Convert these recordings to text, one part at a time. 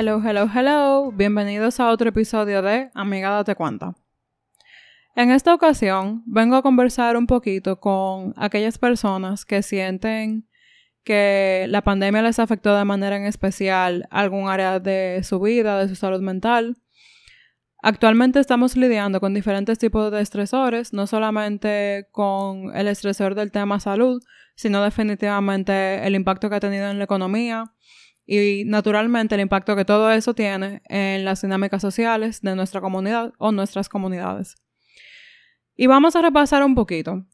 Hello, hello, hello. Bienvenidos a otro episodio de Amiga Date Cuenta. En esta ocasión vengo a conversar un poquito con aquellas personas que sienten que la pandemia les afectó de manera en especial algún área de su vida, de su salud mental. Actualmente estamos lidiando con diferentes tipos de estresores, no solamente con el estresor del tema salud, sino definitivamente el impacto que ha tenido en la economía, y naturalmente el impacto que todo eso tiene en las dinámicas sociales de nuestra comunidad o nuestras comunidades. Y vamos a repasar un poquito.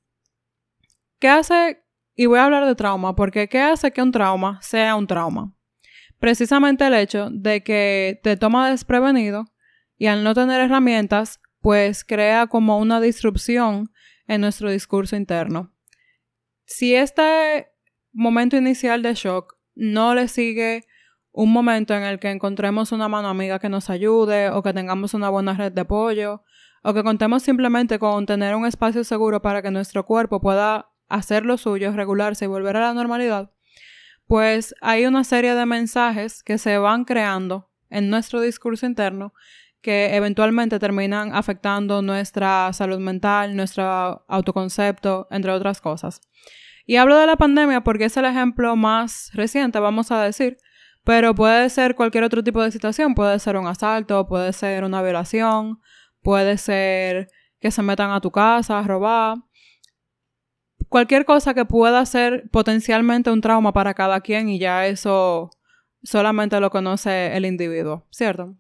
¿Qué hace, y voy a hablar de trauma, porque qué hace que un trauma sea un trauma? Precisamente el hecho de que te toma desprevenido y al no tener herramientas, pues crea como una disrupción en nuestro discurso interno. Si este momento inicial de shock no le sigue un momento en el que encontremos una mano amiga que nos ayude o que tengamos una buena red de apoyo o que contemos simplemente con tener un espacio seguro para que nuestro cuerpo pueda hacer lo suyo, regularse y volver a la normalidad, pues hay una serie de mensajes que se van creando en nuestro discurso interno que eventualmente terminan afectando nuestra salud mental, nuestro autoconcepto, entre otras cosas. Y hablo de la pandemia porque es el ejemplo más reciente, vamos a decir, pero puede ser cualquier otro tipo de situación, puede ser un asalto, puede ser una violación, puede ser que se metan a tu casa a robar. Cualquier cosa que pueda ser potencialmente un trauma para cada quien y ya eso solamente lo conoce el individuo, ¿cierto?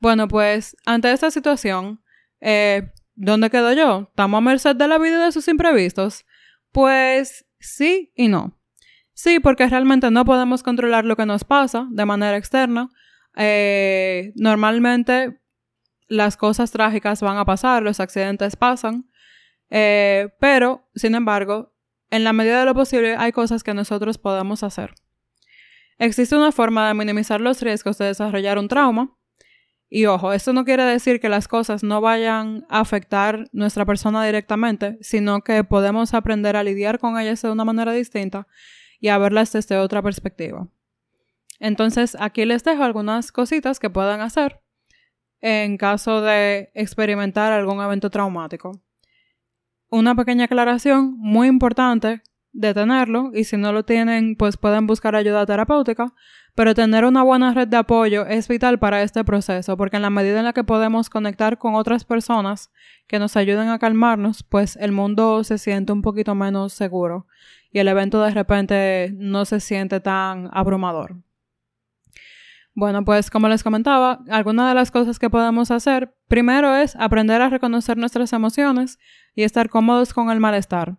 Bueno, pues ante esta situación, eh, ¿dónde quedo yo? ¿Estamos a merced de la vida y de sus imprevistos? Pues sí y no. Sí, porque realmente no podemos controlar lo que nos pasa de manera externa. Eh, normalmente las cosas trágicas van a pasar, los accidentes pasan, eh, pero, sin embargo, en la medida de lo posible hay cosas que nosotros podemos hacer. Existe una forma de minimizar los riesgos de desarrollar un trauma y ojo, esto no quiere decir que las cosas no vayan a afectar nuestra persona directamente, sino que podemos aprender a lidiar con ellas de una manera distinta y a verlas desde otra perspectiva. Entonces, aquí les dejo algunas cositas que puedan hacer en caso de experimentar algún evento traumático. Una pequeña aclaración muy importante de tenerlo y si no lo tienen, pues pueden buscar ayuda terapéutica pero tener una buena red de apoyo es vital para este proceso, porque en la medida en la que podemos conectar con otras personas que nos ayuden a calmarnos, pues el mundo se siente un poquito menos seguro y el evento de repente no se siente tan abrumador. Bueno, pues como les comentaba, algunas de las cosas que podemos hacer, primero es aprender a reconocer nuestras emociones y estar cómodos con el malestar,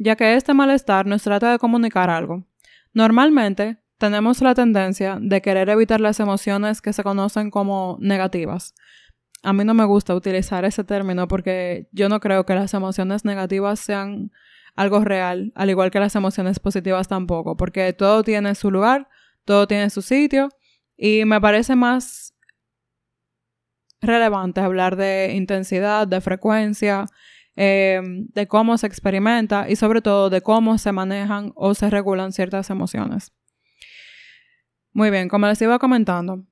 ya que este malestar nos trata de comunicar algo. Normalmente, tenemos la tendencia de querer evitar las emociones que se conocen como negativas. A mí no me gusta utilizar ese término porque yo no creo que las emociones negativas sean algo real, al igual que las emociones positivas tampoco, porque todo tiene su lugar, todo tiene su sitio y me parece más relevante hablar de intensidad, de frecuencia, eh, de cómo se experimenta y sobre todo de cómo se manejan o se regulan ciertas emociones. Muy bien, como les iba comentando,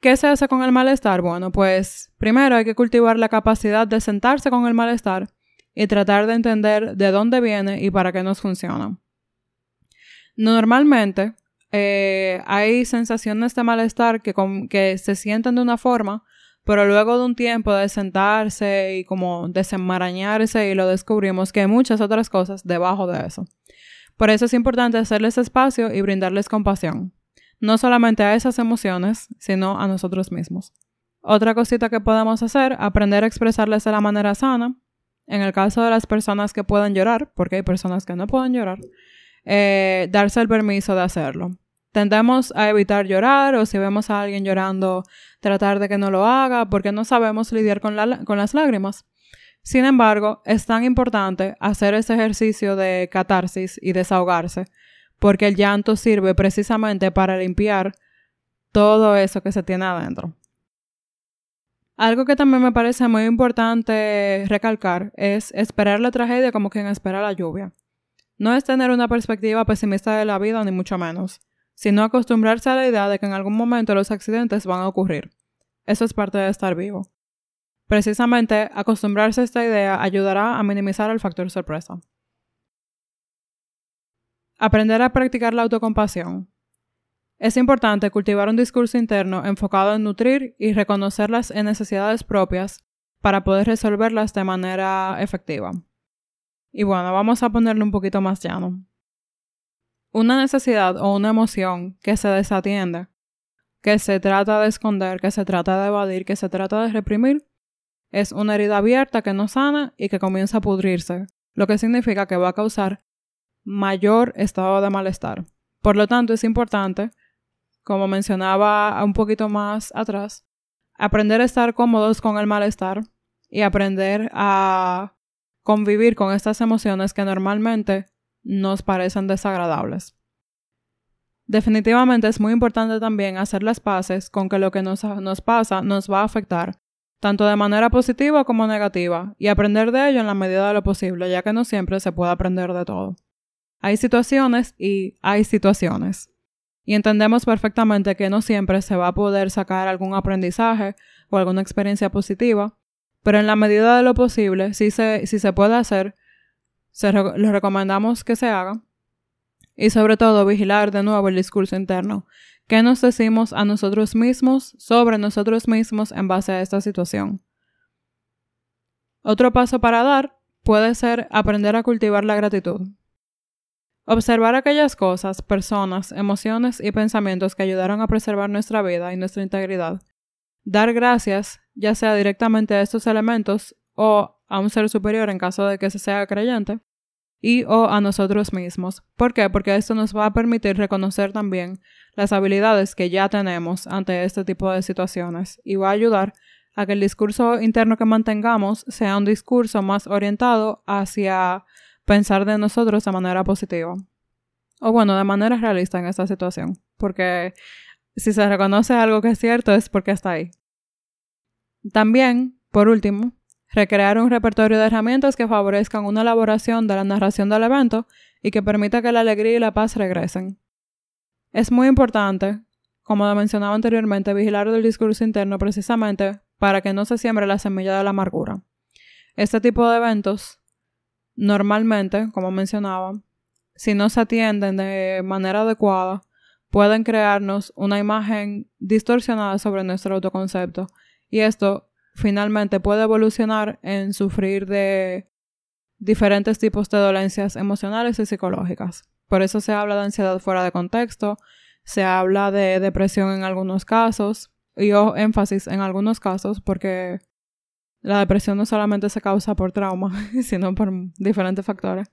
¿qué se hace con el malestar? Bueno, pues primero hay que cultivar la capacidad de sentarse con el malestar y tratar de entender de dónde viene y para qué nos funciona. Normalmente eh, hay sensaciones de malestar que, que se sienten de una forma, pero luego de un tiempo de sentarse y como desenmarañarse y lo descubrimos que hay muchas otras cosas debajo de eso. Por eso es importante hacerles espacio y brindarles compasión no solamente a esas emociones, sino a nosotros mismos. Otra cosita que podemos hacer, aprender a expresarles de la manera sana. En el caso de las personas que pueden llorar, porque hay personas que no pueden llorar, eh, darse el permiso de hacerlo. Tendemos a evitar llorar o si vemos a alguien llorando, tratar de que no lo haga porque no sabemos lidiar con, las lágrimas. Sin embargo, es tan importante hacer ese ejercicio de catarsis y desahogarse porque el llanto sirve precisamente para limpiar todo eso que se tiene adentro. Algo que también me parece muy importante recalcar es esperar la tragedia como quien espera la lluvia. No es tener una perspectiva pesimista de la vida, ni mucho menos, sino acostumbrarse a la idea de que en algún momento los accidentes van a ocurrir. Eso es parte de estar vivo. Precisamente, acostumbrarse a esta idea ayudará a minimizar el factor sorpresa. Aprender a practicar la autocompasión. Es importante cultivar un discurso interno enfocado en nutrir y reconocer las necesidades propias para poder resolverlas de manera efectiva. Y bueno, vamos a ponerlo un poquito más llano. Una necesidad o una emoción que se desatiende, que se trata de esconder, que se trata de evadir, que se trata de reprimir, es una herida abierta que no sana y que comienza a pudrirse, lo que significa que va a causar mayor estado de malestar. Por lo tanto, es importante, como mencionaba un poquito más atrás, aprender a estar cómodos con el malestar y aprender a convivir con estas emociones que normalmente nos parecen desagradables. Definitivamente es muy importante también hacer las paces con que lo que nos, nos pasa nos va a afectar tanto de manera positiva como negativa, y aprender de ello en la medida de lo posible, ya que no siempre se puede aprender de todo. Hay situaciones y hay situaciones. Y entendemos perfectamente que no siempre se va a poder sacar algún aprendizaje o alguna experiencia positiva, pero en la medida de lo posible, si se, si se puede hacer, se les recomendamos que se haga. Y sobre todo, vigilar de nuevo el discurso interno, ¿Qué nos decimos a nosotros mismos sobre nosotros mismos en base a esta situación? Otro paso para dar puede ser aprender a cultivar la gratitud. Observar aquellas cosas, personas, emociones y pensamientos que ayudaron a preservar nuestra vida y nuestra integridad. Dar gracias, ya sea directamente a estos elementos o a un ser superior en caso de que se sea creyente, y o a nosotros mismos. ¿Por qué? Porque esto nos va a permitir reconocer también las habilidades que ya tenemos ante este tipo de situaciones y va a ayudar a que el discurso interno que mantengamos sea un discurso más orientado hacia pensar de nosotros de manera positiva. O bueno, de manera realista en esta situación. Porque si se reconoce algo que es cierto es porque está ahí. También, por último, recrear un repertorio de herramientas que favorezcan una elaboración de la narración del evento y que permita que la alegría y la paz regresen. Es muy importante, como lo mencionaba anteriormente, vigilar el discurso interno precisamente para que no se siembre la semilla de la amargura. Este tipo de eventos, normalmente, como mencionaba, si no se atienden de manera adecuada, pueden crearnos una imagen distorsionada sobre nuestro autoconcepto y esto finalmente puede evolucionar en sufrir de diferentes tipos de dolencias emocionales y psicológicas. Por eso se habla de ansiedad fuera de contexto, se habla de depresión en algunos casos, y yo énfasis en algunos casos porque la depresión no solamente se causa por trauma, sino por diferentes factores,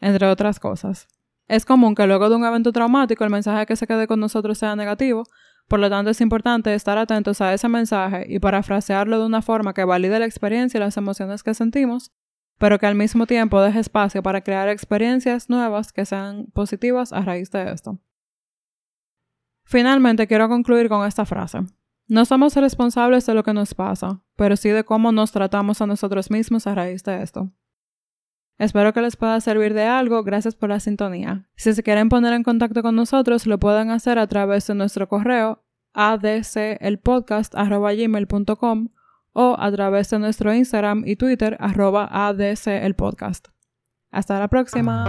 entre otras cosas. Es común que luego de un evento traumático el mensaje que se quede con nosotros sea negativo, por lo tanto, es importante estar atentos a ese mensaje y parafrasearlo de una forma que valide la experiencia y las emociones que sentimos, pero que al mismo tiempo deje espacio para crear experiencias nuevas que sean positivas a raíz de esto. Finalmente, quiero concluir con esta frase. No somos responsables de lo que nos pasa, pero sí de cómo nos tratamos a nosotros mismos a raíz de esto. Espero que les pueda servir de algo. Gracias por la sintonía. Si se quieren poner en contacto con nosotros, lo pueden hacer a través de nuestro correo adcelpodcast.com o a través de nuestro Instagram y Twitter arroba adcelpodcast. Hasta la próxima.